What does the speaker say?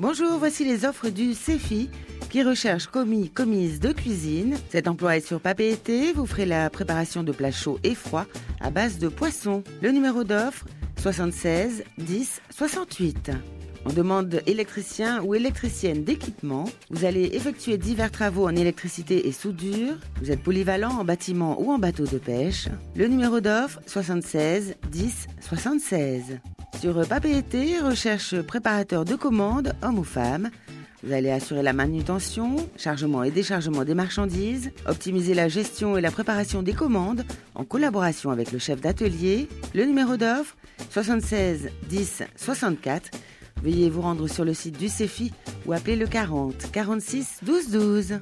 Bonjour, voici les offres du CEFI qui recherche commis, commise de cuisine. Cet emploi est sur papier été. Vous ferez la préparation de plats chauds et froids à base de poisson. Le numéro d'offre 76 10 68. On demande électricien ou électricienne d'équipement. Vous allez effectuer divers travaux en électricité et soudure. Vous êtes polyvalent en bâtiment ou en bateau de pêche. Le numéro d'offre 76 10 76. Sur papier été, recherche préparateur de commandes, homme ou femme. Vous allez assurer la manutention, chargement et déchargement des marchandises, optimiser la gestion et la préparation des commandes en collaboration avec le chef d'atelier. Le numéro d'offre 76 10 64. Veuillez vous rendre sur le site du CEFI ou appeler le 40 46 12 12.